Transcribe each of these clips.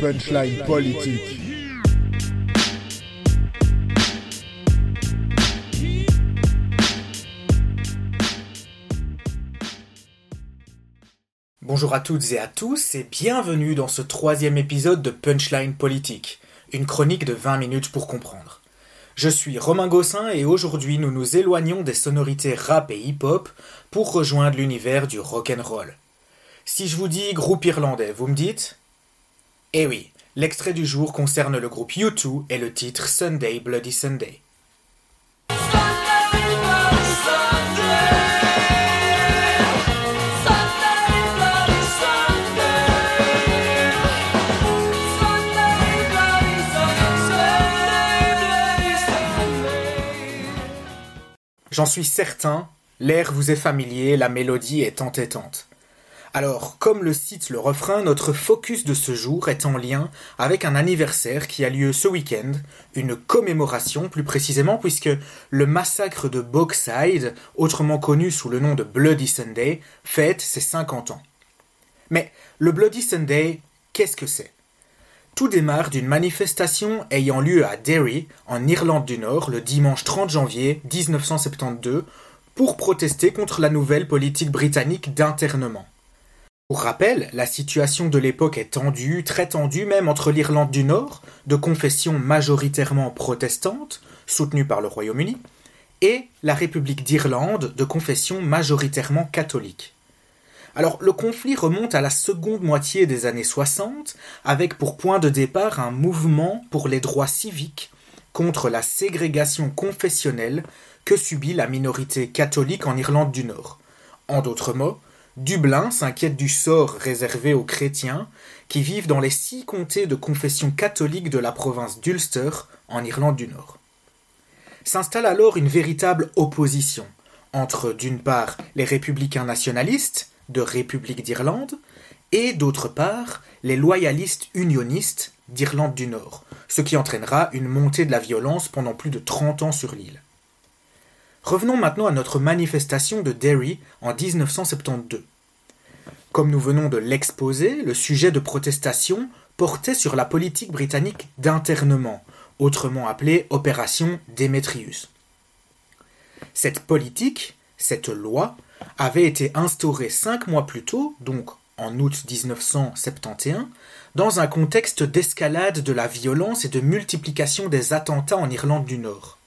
Punchline politique. Bonjour à toutes et à tous et bienvenue dans ce troisième épisode de Punchline Politique, une chronique de 20 minutes pour comprendre. Je suis Romain Gossin et aujourd'hui nous nous éloignons des sonorités rap et hip-hop pour rejoindre l'univers du rock'n'roll. Si je vous dis groupe irlandais, vous me dites Eh oui, l'extrait du jour concerne le groupe U2 et le titre Sunday Bloody Sunday. J'en suis certain, l'air vous est familier, la mélodie est entêtante. Alors, comme le cite le refrain, notre focus de ce jour est en lien avec un anniversaire qui a lieu ce week-end, une commémoration plus précisément puisque le massacre de Bogside, autrement connu sous le nom de Bloody Sunday, fête ses 50 ans. Mais le Bloody Sunday, qu'est-ce que c'est? Tout démarre d'une manifestation ayant lieu à Derry, en Irlande du Nord, le dimanche 30 janvier 1972, pour protester contre la nouvelle politique britannique d'internement. Pour rappel, la situation de l'époque est tendue, très tendue même entre l'Irlande du Nord, de confession majoritairement protestante, soutenue par le Royaume-Uni, et la République d'Irlande, de confession majoritairement catholique. Alors le conflit remonte à la seconde moitié des années 60, avec pour point de départ un mouvement pour les droits civiques contre la ségrégation confessionnelle que subit la minorité catholique en Irlande du Nord. En d'autres mots, Dublin s'inquiète du sort réservé aux chrétiens qui vivent dans les six comtés de confession catholique de la province d'Ulster en Irlande du Nord. S'installe alors une véritable opposition entre d'une part les républicains nationalistes de République d'Irlande, et d'autre part les loyalistes unionistes d'Irlande du Nord, ce qui entraînera une montée de la violence pendant plus de 30 ans sur l'île. Revenons maintenant à notre manifestation de Derry en 1972. Comme nous venons de l'exposer, le sujet de protestation portait sur la politique britannique d'internement, autrement appelée Opération Démétrius. Cette politique, cette loi, avait été instauré cinq mois plus tôt, donc en août 1971, dans un contexte d'escalade de la violence et de multiplication des attentats en Irlande du Nord.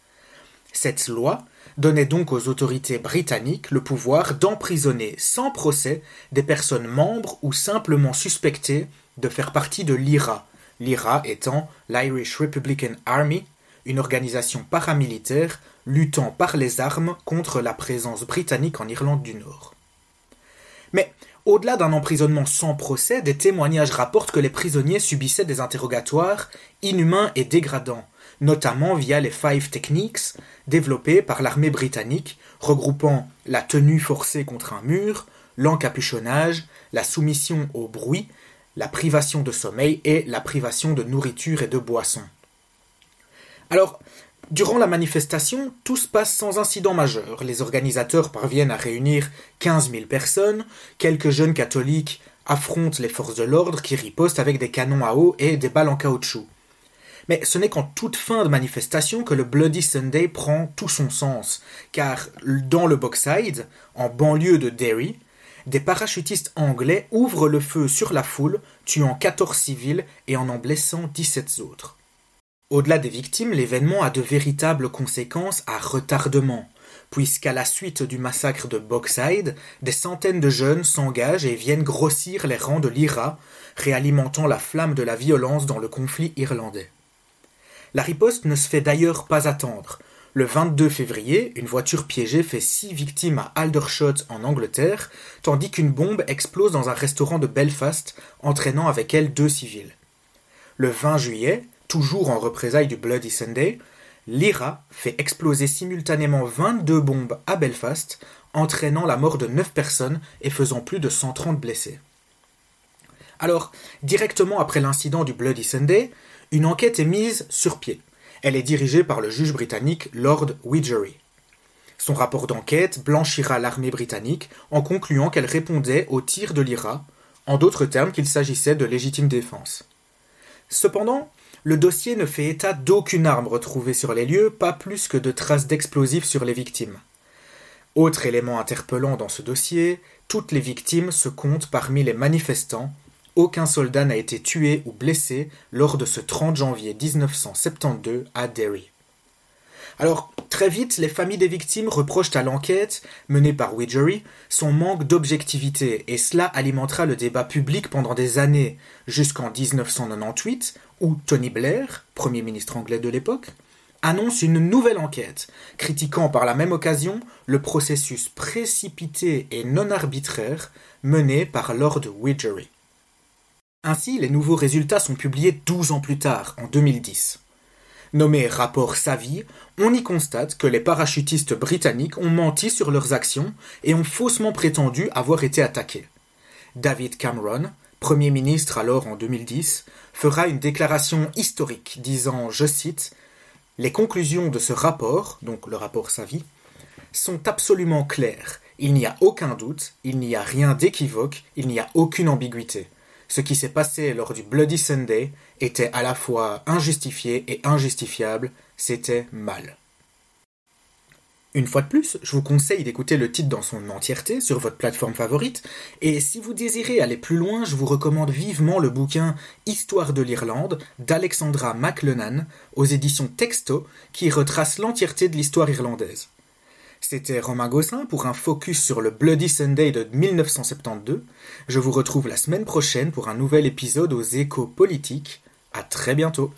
Cette loi donnait donc aux autorités britanniques le pouvoir d'emprisonner sans procès des personnes membres ou simplement suspectées de faire partie de l'IRA, l'IRA étant l'Irish Republican Army, une organisation paramilitaire luttant par les armes contre la présence britannique en Irlande du Nord. Mais au-delà d'un emprisonnement sans procès, des témoignages rapportent que les prisonniers subissaient des interrogatoires inhumains et dégradants, notamment via les Five Techniques développés par l'armée britannique, regroupant la tenue forcée contre un mur, l'encapuchonnage, la soumission au bruit, la privation de sommeil et la privation de nourriture et de boissons. Alors, Durant la manifestation, tout se passe sans incident majeur. Les organisateurs parviennent à réunir 15 000 personnes, quelques jeunes catholiques affrontent les forces de l'ordre qui ripostent avec des canons à eau et des balles en caoutchouc. Mais ce n'est qu'en toute fin de manifestation que le Bloody Sunday prend tout son sens, car dans le Boxside, en banlieue de Derry, des parachutistes anglais ouvrent le feu sur la foule, tuant 14 civils et en en blessant 17 autres. Au-delà des victimes, l'événement a de véritables conséquences à retardement, puisqu'à la suite du massacre de Boxside, des centaines de jeunes s'engagent et viennent grossir les rangs de l'IRA, réalimentant la flamme de la violence dans le conflit irlandais. La riposte ne se fait d'ailleurs pas attendre. Le 22 février, une voiture piégée fait six victimes à Aldershot en Angleterre, tandis qu'une bombe explose dans un restaurant de Belfast, entraînant avec elle deux civils. Le 20 juillet, toujours en représailles du Bloody Sunday, l'IRA fait exploser simultanément 22 bombes à Belfast, entraînant la mort de 9 personnes et faisant plus de 130 blessés. Alors, directement après l'incident du Bloody Sunday, une enquête est mise sur pied. Elle est dirigée par le juge britannique Lord Widgery. Son rapport d'enquête blanchira l'armée britannique en concluant qu'elle répondait aux tirs de l'IRA, en d'autres termes qu'il s'agissait de légitime défense. Cependant, le dossier ne fait état d'aucune arme retrouvée sur les lieux, pas plus que de traces d'explosifs sur les victimes. Autre élément interpellant dans ce dossier, toutes les victimes se comptent parmi les manifestants. Aucun soldat n'a été tué ou blessé lors de ce 30 janvier 1972 à Derry. Alors, très vite, les familles des victimes reprochent à l'enquête, menée par Widgery, son manque d'objectivité, et cela alimentera le débat public pendant des années, jusqu'en 1998, où Tony Blair, Premier ministre anglais de l'époque, annonce une nouvelle enquête, critiquant par la même occasion le processus précipité et non arbitraire mené par Lord Widgery. Ainsi, les nouveaux résultats sont publiés 12 ans plus tard, en 2010. Nommé rapport Savy, on y constate que les parachutistes britanniques ont menti sur leurs actions et ont faussement prétendu avoir été attaqués. David Cameron, Premier ministre alors en 2010, fera une déclaration historique disant, je cite, Les conclusions de ce rapport, donc le rapport Savy, sont absolument claires. Il n'y a aucun doute, il n'y a rien d'équivoque, il n'y a aucune ambiguïté. Ce qui s'est passé lors du Bloody Sunday était à la fois injustifié et injustifiable, c'était mal. Une fois de plus, je vous conseille d'écouter le titre dans son entièreté sur votre plateforme favorite, et si vous désirez aller plus loin, je vous recommande vivement le bouquin Histoire de l'Irlande d'Alexandra McLennan aux éditions Texto qui retrace l'entièreté de l'histoire irlandaise. C'était Romain Gosselin pour un focus sur le Bloody Sunday de 1972. Je vous retrouve la semaine prochaine pour un nouvel épisode aux échos politiques. À très bientôt.